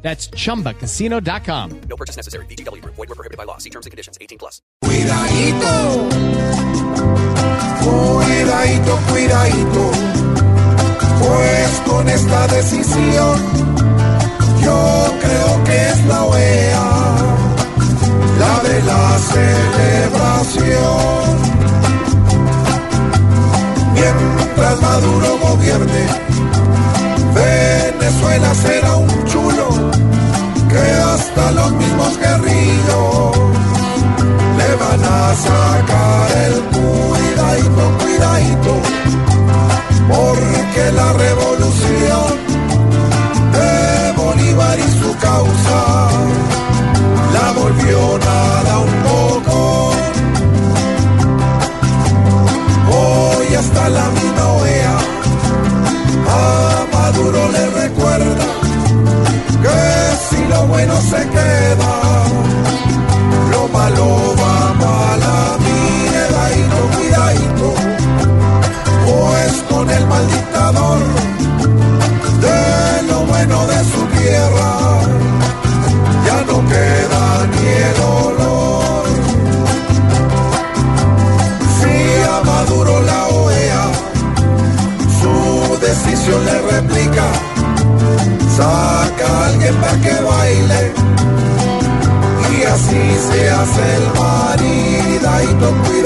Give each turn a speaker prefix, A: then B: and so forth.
A: That's chumbacasino.com.
B: No purchase necessary. BGW. Void were prohibited by law. See terms and conditions. 18 plus.
C: Cuidadito, cuidadito, cuidadito, pues con esta decisión yo creo que es la OEA, la de la celebración. Mientras Maduro gobierne, Venezuela será los guerrillos le van a sacar el cuidadito, cuidadito, porque la revolución de Bolívar y su causa la volvió nada un poco. Hoy hasta la misma OEA a Maduro le recuerda lo malo va mala, cuidadito, cuidadito, pues con el mal dictador, de lo bueno de su tierra, ya no queda ni el olor. Si a Maduro la OEA, su decisión le replica, saca a alguien para que baile así se hace el maridadito, cuidadito.